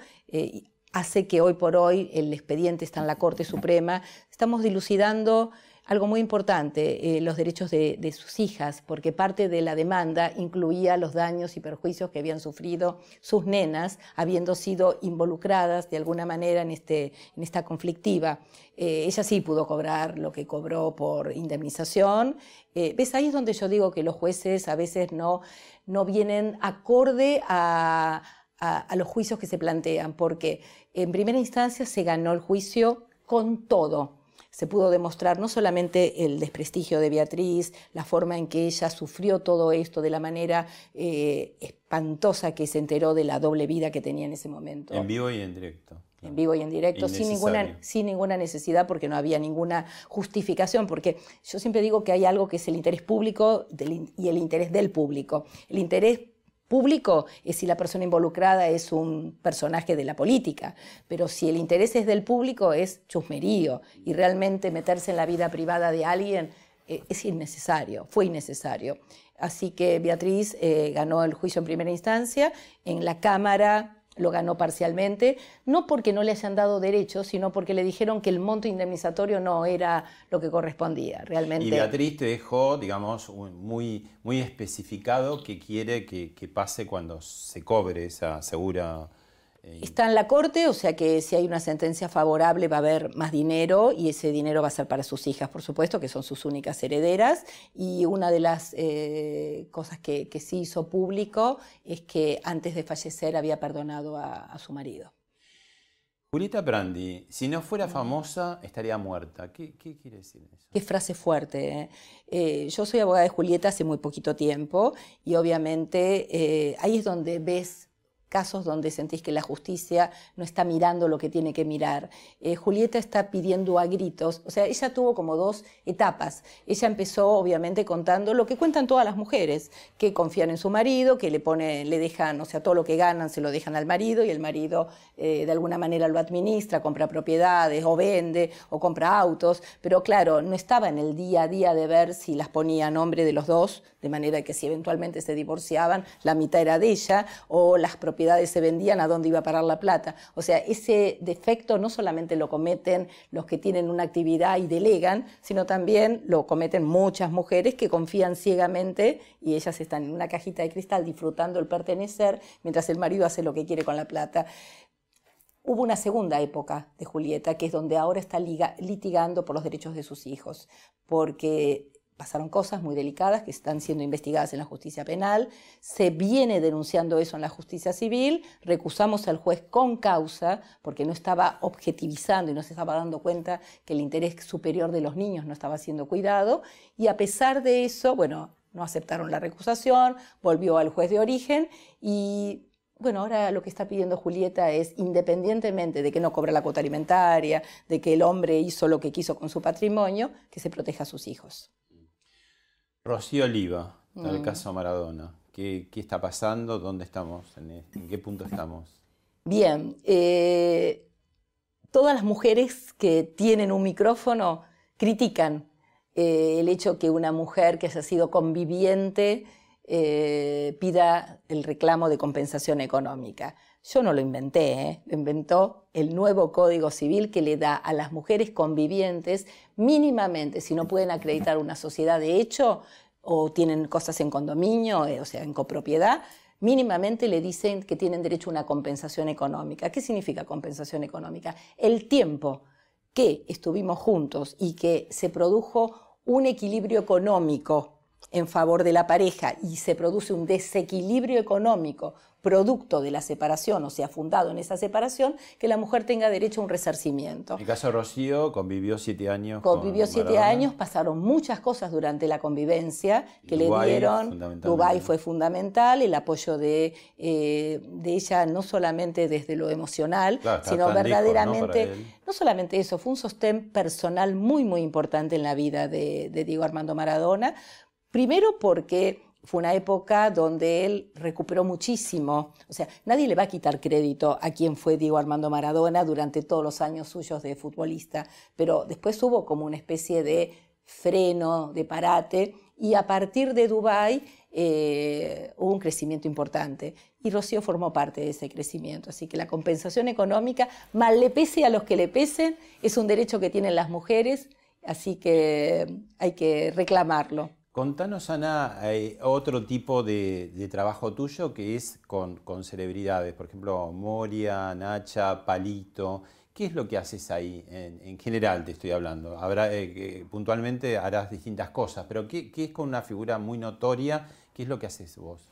hace que hoy por hoy el expediente está en la Corte Suprema. Estamos dilucidando algo muy importante, eh, los derechos de, sus hijas, porque parte de la demanda incluía los daños y perjuicios que habían sufrido sus nenas, habiendo sido involucradas de alguna manera en, este, en esta conflictiva. Eh, ella sí pudo cobrar lo que cobró por indemnización. Eh, ¿Ves? Ahí es donde yo digo que los jueces a veces no, no vienen acorde a, a, a los juicios que se plantean, porque en primera instancia se ganó el juicio con todo se pudo demostrar no solamente el desprestigio de Beatriz, la forma en que ella sufrió todo esto, de la manera eh, espantosa que se enteró de la doble vida que tenía en ese momento. En vivo y en directo. En vivo y en directo, sin ninguna, sin ninguna necesidad, porque no había ninguna justificación, porque yo siempre digo que hay algo que es el interés público del, y el interés del público. El interés público es si la persona involucrada es un personaje de la política, pero si el interés es del público es chusmerío y realmente meterse en la vida privada de alguien eh, es innecesario, fue innecesario. Así que Beatriz eh, ganó el juicio en primera instancia, en la Cámara lo ganó parcialmente, no porque no le hayan dado derechos, sino porque le dijeron que el monto indemnizatorio no era lo que correspondía realmente. Y Beatriz te dejó, digamos, muy, muy especificado que quiere que, que pase cuando se cobre esa segura Está en la corte, o sea que si hay una sentencia favorable va a haber más dinero y ese dinero va a ser para sus hijas, por supuesto, que son sus únicas herederas. Y una de las eh, cosas que, que, sí hizo público es que antes de fallecer había perdonado a, a su marido. Julieta Brandi, si no fuera famosa, estaría muerta. ¿Qué, qué quiere decir eso? Qué frase fuerte. ¿eh? Eh, yo soy abogada de Julieta hace muy poquito tiempo y obviamente eh, ahí es donde ves casos donde sentís que la justicia no está mirando lo que tiene que mirar. Eh, Julieta está pidiendo a gritos, o sea, ella tuvo como dos etapas. Ella empezó obviamente contando lo que cuentan todas las mujeres, que confían en su marido, que le pone, le dejan, o sea, todo lo que ganan se lo dejan al marido y el marido eh, de alguna manera lo administra, compra propiedades o vende o compra autos, pero claro, no estaba en el día a día de ver si las ponía a nombre de los dos, de manera que si eventualmente se divorciaban, la mitad era de ella o las propiedades se vendían, a dónde iba a parar la plata. O sea, ese defecto no solamente lo cometen los que tienen una actividad y delegan, sino también lo cometen muchas mujeres que confían ciegamente y ellas están en una cajita de cristal disfrutando el pertenecer mientras el marido hace lo que quiere con la plata. Hubo una segunda época de Julieta, que es donde ahora está litigando por los derechos de sus hijos, porque pasaron cosas muy delicadas que están siendo investigadas en la justicia penal, se viene denunciando eso en la justicia civil, recusamos al juez con causa porque no estaba objetivizando y no se estaba dando cuenta que el interés superior de los niños no estaba siendo cuidado y a pesar de eso, bueno, no aceptaron la recusación, volvió al juez de origen y bueno, ahora lo que está pidiendo Julieta es, independientemente de que no cobra la cuota alimentaria, de que el hombre hizo lo que quiso con su patrimonio, que se proteja a sus hijos. Rocío Oliva, en el mm. caso Maradona. ¿Qué, ¿Qué, está pasando? ¿Dónde estamos? ¿En, en qué punto estamos? Bien, eh, todas las mujeres que tienen un micrófono critican eh, el hecho que una mujer que haya sido conviviente eh, pida el reclamo de compensación económica. Yo no lo inventé, ¿eh? lo inventó el nuevo Código Civil que le da a las mujeres convivientes mínimamente, si no pueden acreditar una sociedad de hecho o tienen cosas en condominio, eh, o sea, en copropiedad, mínimamente le dicen que tienen derecho a una compensación económica. ¿Qué significa compensación económica? El tiempo que estuvimos juntos y que se produjo un equilibrio económico en favor de la pareja y se produce un desequilibrio económico producto de la separación, o sea, fundado en esa separación, que la mujer tenga derecho a un resarcimiento. En el caso de Rocío, convivió siete años. Convivió con siete Maradona. años, pasaron muchas cosas durante la convivencia que Dubái, le dieron. Dubái fue fundamental, el apoyo de, eh, de, ella no solamente desde lo emocional, claro, sino verdaderamente, ¿no? ¿no? solamente eso, fue un sostén personal muy, muy importante en la vida de, de Diego Armando Maradona. Primero porque fue una época donde él recuperó muchísimo. O sea, nadie le va a quitar crédito a quien fue Diego Armando Maradona durante todos los años suyos de futbolista, pero después hubo como una especie de freno, de parate, y a partir de Dubái eh, hubo un crecimiento importante. Y Rocío formó parte de ese crecimiento. Así que la compensación económica, mal le pese a los que le pesen, es un derecho que tienen las mujeres Así que hay que reclamarlo. Contanos, Ana, hay otro tipo de, trabajo tuyo que es con, celebridades, por ejemplo, Moria, Nacha, Palito. ¿Qué es lo que haces ahí? En, general te estoy hablando. Eh, puntualmente harás distintas cosas, pero ¿qué, es con una figura muy notoria? ¿Qué es lo que haces vos?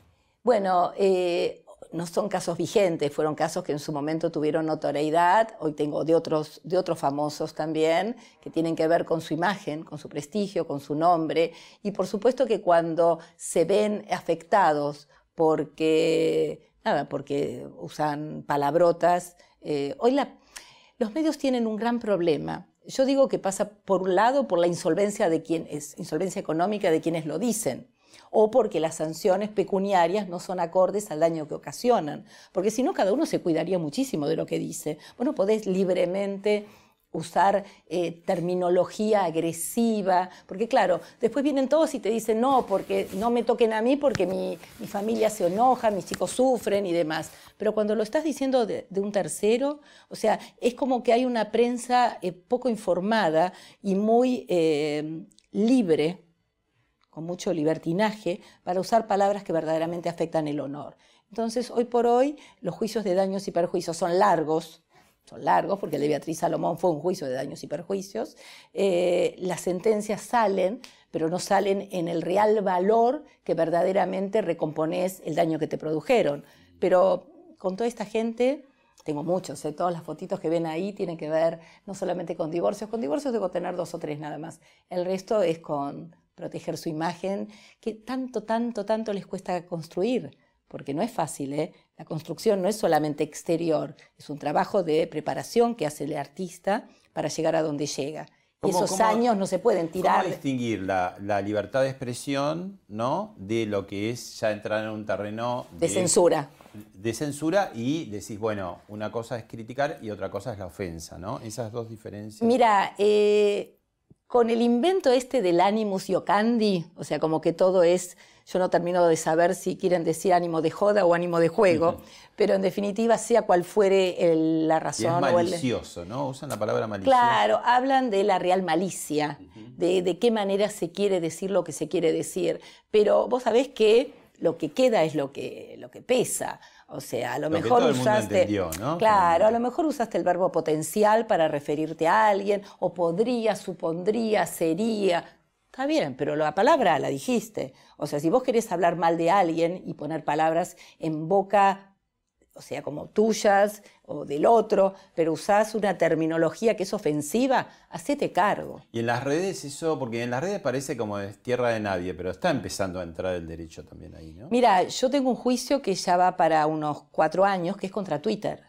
Bueno, eh, no son casos vigentes, fueron casos que en su momento tuvieron notoriedad, hoy tengo de otros, de otros famosos también, que tienen que ver con su imagen, con su prestigio, con su nombre, y por supuesto que cuando se ven afectados porque, nada, porque usan palabrotas, eh, hoy los medios tienen un gran problema. Yo digo que pasa por un lado por la insolvencia de quien es, insolvencia económica de quienes lo dicen o porque las sanciones pecuniarias no son acordes al daño que ocasionan. Porque si no, cada uno se cuidaría muchísimo de lo que dice. Bueno, podés libremente usar eh, terminología agresiva, porque claro, después vienen todos y te dicen, no, porque no me toquen a mí porque mi, familia se enoja, mis chicos sufren y demás. Pero cuando lo estás diciendo de, un tercero, o sea, es como que hay una prensa eh, poco informada y muy eh, libre con mucho libertinaje para usar palabras que verdaderamente afectan el honor. Entonces, hoy por hoy, los juicios de daños y perjuicios son largos, son largos, porque el de Beatriz Salomón fue un juicio de daños y perjuicios. Eh, las sentencias salen, pero no salen en el real valor que verdaderamente recompones el daño que te produjeron. Pero con toda esta gente, tengo muchos, ¿eh? todas las fotitos que ven ahí tienen que ver no solamente con divorcios, con divorcios debo tener dos o tres nada más. El resto es con proteger su imagen, que tanto, tanto, tanto les cuesta construir, porque no es fácil, ¿eh? La construcción no es solamente exterior, es un trabajo de preparación que hace el artista para llegar a donde llega. Y esos años no se pueden tirar. ¿Cómo distinguir la, libertad de expresión ¿no? de lo que es ya entrar en un terreno de, censura? De censura y decís, bueno, una cosa es criticar y otra cosa es la ofensa, ¿no? Esas dos diferencias. Mira, eh, con el invento este del animus iocandi, o sea, como que todo es, yo no termino de saber si quieren decir ánimo de joda o ánimo de juego, pero en definitiva, sea cual fuere la razón. Y es malicioso, ¿no? Usan la palabra malicioso. Claro, hablan de la real malicia, de, de qué manera se quiere decir lo que se quiere decir, pero vos sabés que lo que queda es lo que, lo que pesa. O sea, a lo, mejor usaste. Claro, a lo mejor usaste el verbo potencial para referirte a alguien, o podría, supondría, sería. Está bien, pero la palabra la dijiste. O sea, si vos querés hablar mal de alguien y poner palabras en boca o sea, como tuyas o del otro, pero usás una terminología que es ofensiva, hacete cargo. Y en las redes eso, porque en las redes parece como es tierra de nadie, pero está empezando a entrar el derecho también ahí, ¿no? Mira, yo tengo un juicio que ya va para unos cuatro años, que es contra Twitter.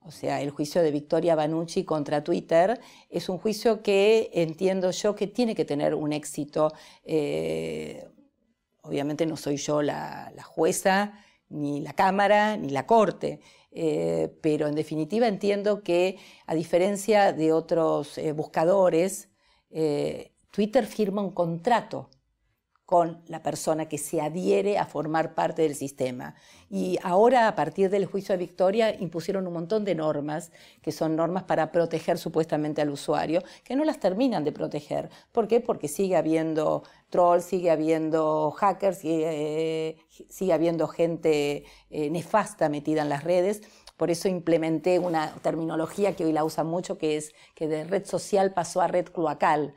O sea, el juicio de Victoria Banucci contra Twitter es un juicio que entiendo yo que tiene que tener un éxito. Eh, obviamente no soy yo la jueza ni la Cámara ni la Corte. Eh, pero en definitiva entiendo que, a diferencia de otros eh, buscadores, eh, Twitter firma un contrato con la persona que se adhiere a formar parte del sistema. Y ahora, a partir del juicio de Victoria, impusieron un montón de normas, que son normas para proteger supuestamente al usuario, que no las terminan de proteger. ¿Por qué? Porque sigue habiendo trolls, sigue habiendo hackers, sigue, eh, habiendo gente eh, nefasta metida en las redes. Por eso implementé una terminología que hoy la usa mucho, que es que de red social pasó a red cloacal,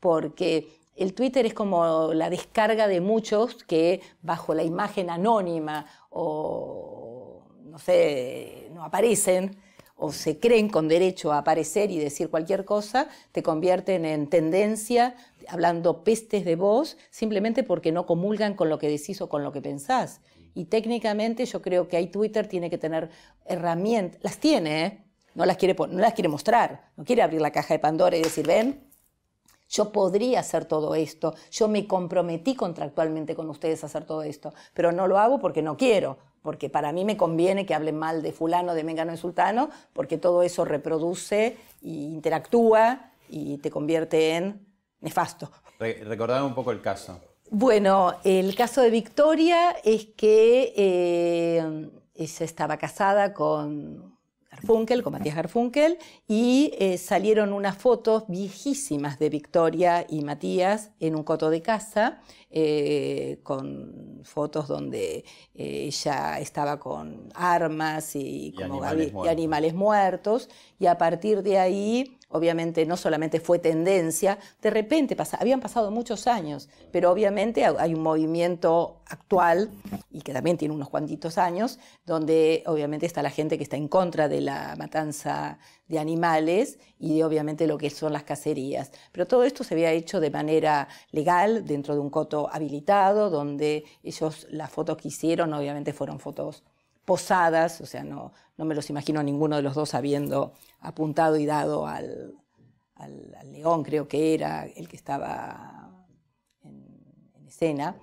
porque el Twitter es como la descarga de muchos que bajo la imagen anónima o, no sé, no aparecen o se creen con derecho a aparecer y decir cualquier cosa, te convierten en tendencia, hablando pestes de vos, simplemente porque no comulgan con lo que decís o con lo que pensás. Y técnicamente yo creo que ahí Twitter tiene que tener herramientas, las tiene, ¿eh? no, las quiere, no las quiere mostrar, no quiere abrir la caja de Pandora y decir, ven, yo podría hacer todo esto, yo me comprometí contractualmente con ustedes a hacer todo esto, pero no lo hago porque no quiero, porque para mí me conviene que hablen mal de fulano, de mengano, de sultano, porque todo eso reproduce e interactúa y te convierte en nefasto. Recordame un poco el caso. Bueno, el caso de Victoria es que eh, ella estaba casada con Garfunkel, con Matías Garfunkel, y eh, salieron unas fotos viejísimas de Victoria y Matías en un coto de casa, eh, con fotos donde eh, ella estaba con armas y, como animales y animales muertos, y a partir de ahí obviamente no solamente fue tendencia, de repente pasa- habían pasado muchos años, pero obviamente ha- hay un movimiento actual y que también tiene unos cuantitos años, donde obviamente está la gente que está en contra de la matanza de animales y obviamente lo que son las cacerías. Pero todo esto se había hecho de manera legal, dentro de un coto habilitado, donde ellos, las fotos que hicieron, obviamente fueron fotos posadas, o sea, no, no me los imagino ninguno de los dos habiendo apuntado y dado al, al- león, creo que era el que estaba en, en escena.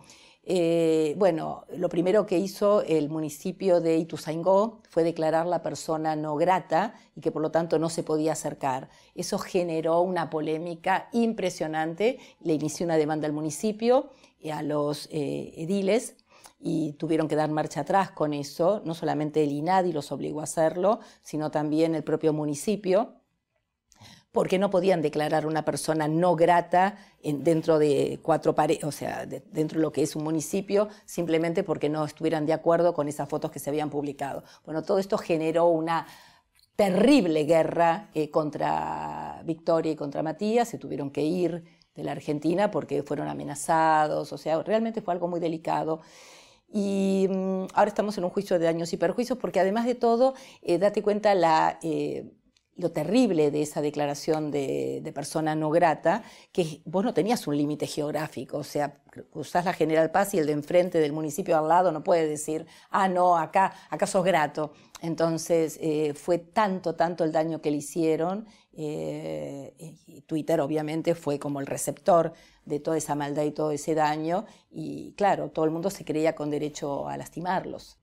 Eh, bueno, lo primero que hizo el municipio de Ituzaingó fue declarar la persona no grata y que por lo tanto no se podía acercar. Eso generó una polémica impresionante. Le inició una demanda al municipio y a los eh, ediles y tuvieron que dar marcha atrás con eso. No solamente el INADI los obligó a hacerlo, sino también el propio municipio porque no podían declarar una persona no grata en- dentro de cuatro paredes, o sea, de- dentro de lo que es un municipio, simplemente porque no estuvieran de acuerdo con esas fotos que se habían publicado. Bueno, todo esto generó una terrible guerra eh, contra Victoria y contra Matías, se tuvieron que ir de la Argentina porque fueron amenazados, o sea, realmente fue algo muy delicado. Y mm, ahora estamos en un juicio de daños y perjuicios porque además de todo, eh, date cuenta eh, lo terrible de esa declaración de, persona no grata, que vos no tenías un límite geográfico, o sea, cruzás la General Paz y el de enfrente del municipio al lado no puede decir, ah, no, acá, acá sos grato. Entonces, eh, fue tanto, tanto el daño que le hicieron, Twitter obviamente fue como el receptor de toda esa maldad y todo ese daño, y claro, todo el mundo se creía con derecho a lastimarlos.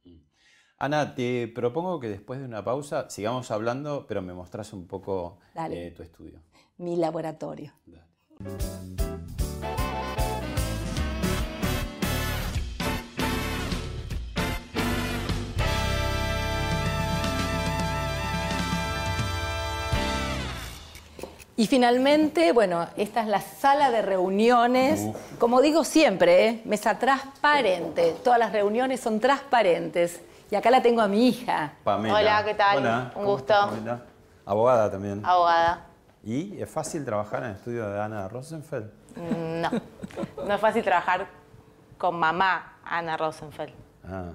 Ana, te propongo que después de una pausa sigamos hablando, pero me mostrás un poco Dale. eh, tu estudio. Mi laboratorio. Y finalmente, bueno, esta es la sala de reuniones. Como digo siempre, ¿eh? mesa transparente. Todas las reuniones son transparentes. Y acá la tengo a mi hija. Pamela. Hola, ¿qué tal? Hola, Un ¿cómo gusto. Pamela? Abogada también. Abogada. ¿Y es fácil trabajar en el estudio de Ana Rosenfeld? No. No es fácil trabajar con mamá, Ana Rosenfeld. Ah,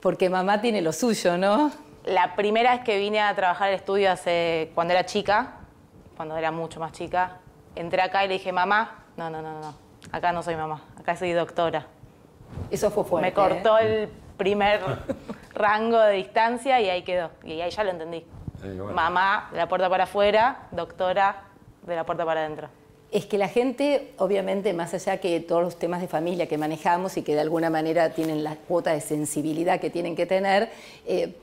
Porque mamá tiene lo suyo, ¿no? La primera vez que vine a trabajar al estudio hace cuando era chica, cuando era mucho más chica, entré acá y le dije, mamá, no, no, no, no, acá no soy mamá, acá soy doctora. Eso fue fuerte. Me cortó ¿eh? el primer rango de distancia y ahí quedó. Y ahí ya lo entendí. Eh, bueno. Mamá, de la puerta para afuera, doctora, de la puerta para adentro. Es que la gente, obviamente, más allá que todos los temas de familia que manejamos y que de alguna manera tienen la cuota de sensibilidad que tienen que tener, eh,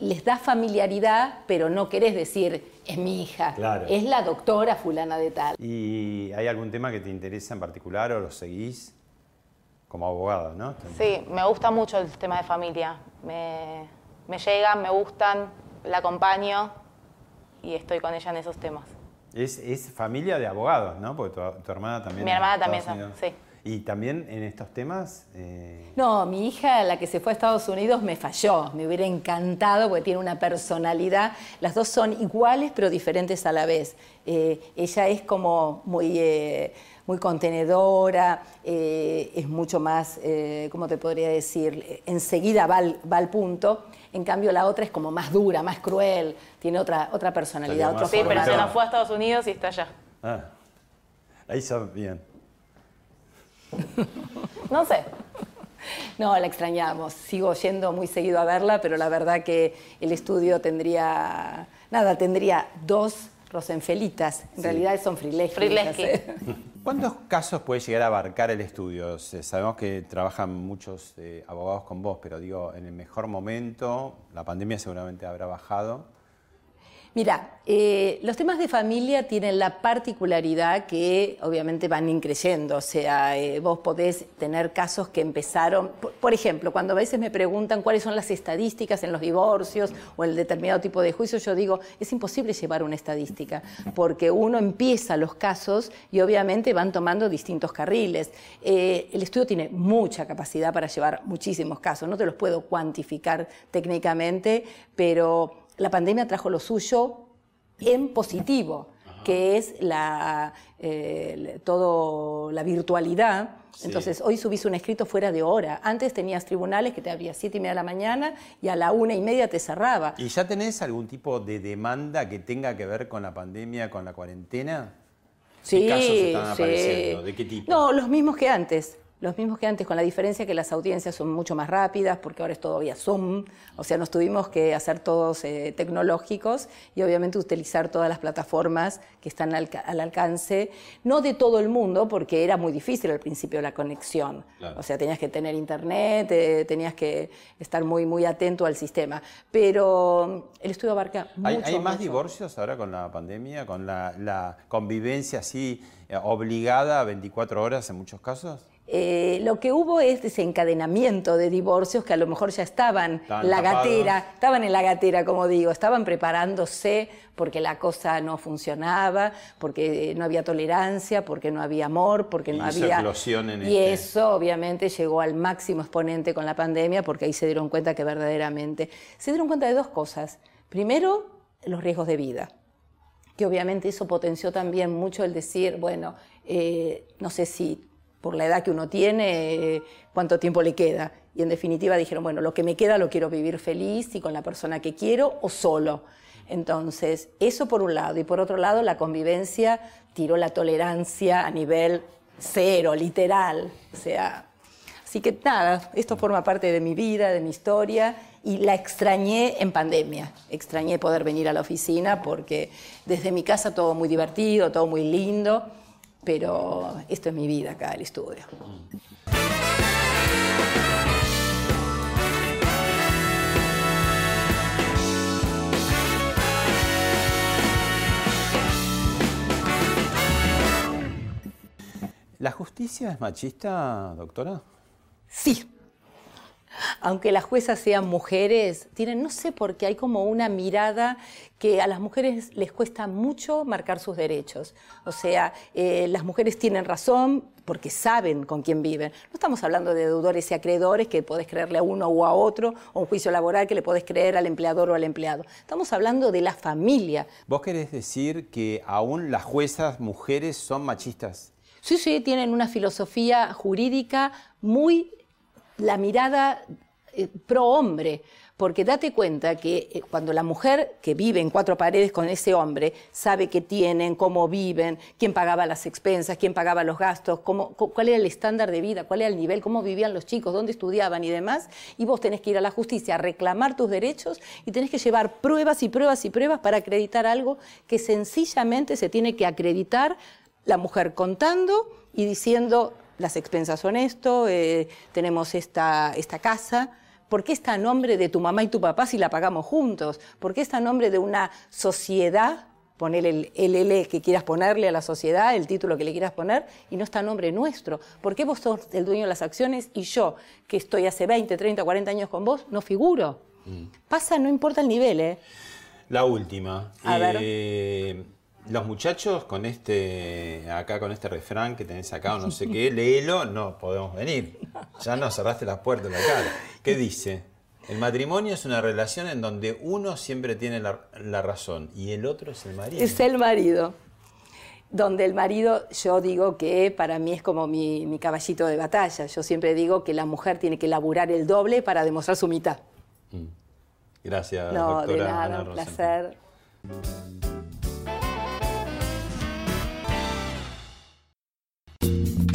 les da familiaridad, pero no querés decir, es mi hija, Claro. es la doctora fulana de tal. ¿Y hay algún tema que te interesa en particular o lo seguís como abogada, no? Sí, me gusta mucho el tema de familia. Me, me llegan, me gustan, la acompaño y estoy con ella en esos temas. Es, es familia de abogados, ¿no? Porque tu, tu hermana también. Mi hermana también, sí. Y también en estos temas. eh, No, mi hija, la que se fue a Estados Unidos, me falló. Me hubiera encantado porque tiene una personalidad. Las dos son iguales pero diferentes a la vez. Eh, ella es como muy, eh, muy contenedora, eh, es mucho más, eh, ¿cómo te podría decir? Enseguida va al, va al punto. En cambio, la otra es como más dura, más cruel, tiene otra, otra personalidad, otro Sí, pero se nos fue a Estados Unidos y está allá. ah, la hizo bien. No sé. No, la extrañamos. Sigo yendo muy seguido a verla, pero la verdad que el estudio tendría, nada, tendría dos Rosenfelitas. En realidad son Frileski. Frileski. ¿Cuántos casos puede llegar a abarcar el estudio? O sea, sabemos que trabajan muchos eh, abogados con vos, pero digo, en el mejor momento, la pandemia seguramente habrá bajado. Mira, eh, los temas de familia tienen la particularidad que obviamente van increyendo, o sea, eh, vos podés tener casos que empezaron, por, ejemplo, cuando a veces me preguntan cuáles son las estadísticas en los divorcios o en determinado tipo de juicio, yo digo, es imposible llevar una estadística, porque uno empieza los casos y obviamente van tomando distintos carriles. Eh, el estudio tiene mucha capacidad para llevar muchísimos casos, no te los puedo cuantificar técnicamente, pero la pandemia trajo lo suyo en positivo, que es la, eh, todo la virtualidad. Entonces, hoy subís un escrito fuera de hora. Antes tenías tribunales que te abría siete y media de la mañana y a la una y media te cerraba. ¿Y ya tenés algún tipo de demanda que tenga que ver con la pandemia, con la cuarentena? Sí, ¿Qué casos están apareciendo? ¿De qué tipo? No, los mismos que antes los mismos que antes, con la diferencia que las audiencias son mucho más rápidas, porque ahora es todavía Zoom, o sea, nos tuvimos que hacer todos eh, tecnológicos y obviamente utilizar todas las plataformas que están al, alcance, no de todo el mundo, porque era muy difícil al principio la conexión, o sea, tenías que tener internet, eh, tenías que estar muy, muy atento al sistema, pero el estudio abarca mucho. ¿Hay, hay más divorcios ahora con la pandemia, con la, la convivencia así eh, obligada a 24 horas en muchos casos? Eh, lo que hubo es desencadenamiento de divorcios que a lo mejor ya estaban la gatera, estaban en la gatera, como digo, estaban preparándose porque la cosa no funcionaba, porque no había tolerancia, porque no había amor, porque no había en y este eso obviamente llegó al máximo exponente con la pandemia, porque ahí se dieron cuenta que verdaderamente se dieron cuenta de dos cosas. Primero, los riesgos de vida que obviamente eso potenció también mucho el decir, bueno, eh, no sé si por la edad que uno tiene, cuánto tiempo le queda. Y en definitiva dijeron, bueno, lo que me queda lo quiero vivir feliz y con la persona que quiero o solo. Entonces, eso por un lado. Y por otro lado, la convivencia tiró la tolerancia a nivel cero, literal. O sea, así que nada, esto forma parte de mi vida, de mi historia. Y la extrañé en pandemia. Extrañé poder venir a la oficina porque desde mi casa todo muy divertido, todo muy lindo pero esto es mi vida acá, el estudio. ¿La justicia es machista, doctora? Sí, aunque las juezas sean mujeres, tienen, no sé por qué, hay como una mirada que a las mujeres les cuesta mucho marcar sus derechos. O sea, eh, las mujeres tienen razón porque saben con quién viven. No estamos hablando de deudores y acreedores que podés creerle a uno o a otro, o un juicio laboral que le podés creer al empleador o al empleado. Estamos hablando de la familia. ¿Vos querés decir que aún las juezas mujeres son machistas? Sí, sí, tienen una filosofía jurídica muy la mirada eh, pro hombre, porque date cuenta que eh, cuando la mujer que vive en cuatro paredes con ese hombre sabe qué tienen, cómo viven, quién pagaba las expensas, quién pagaba los gastos, cómo, cuál era el estándar de vida, cuál era el nivel, cómo vivían los chicos, dónde estudiaban y demás, y vos tenés que ir a la justicia a reclamar tus derechos y tenés que llevar pruebas y pruebas y pruebas para acreditar algo que sencillamente se tiene que acreditar la mujer contando y diciendo las expensas son esto, eh, tenemos esta, esta casa. ¿Por qué está a nombre de tu mamá y tu papá si la pagamos juntos? ¿Por qué está a nombre de una sociedad? Poner el LL que quieras ponerle a la sociedad, el título que le quieras poner, y no está a nombre nuestro. ¿Por qué vos sos el dueño de las acciones y yo, que estoy hace 20, 30, 40 años con vos, no figuro? Mm. Pasa, no importa el nivel, ¿eh? La última. A ver. Los muchachos con este, acá con este refrán que tenés acá o no sé qué, léelo, no podemos venir. Ya no cerraste las puertas de la cara. ¿Qué dice? El matrimonio es una relación en donde uno siempre tiene la, razón y el otro es el marido. Es el marido. Donde el marido, yo digo que para mí es como mi, caballito de batalla. Yo siempre digo que la mujer tiene que laburar el doble para demostrar su mitad. Mm. Gracias, no, doctora. De nada, un placer.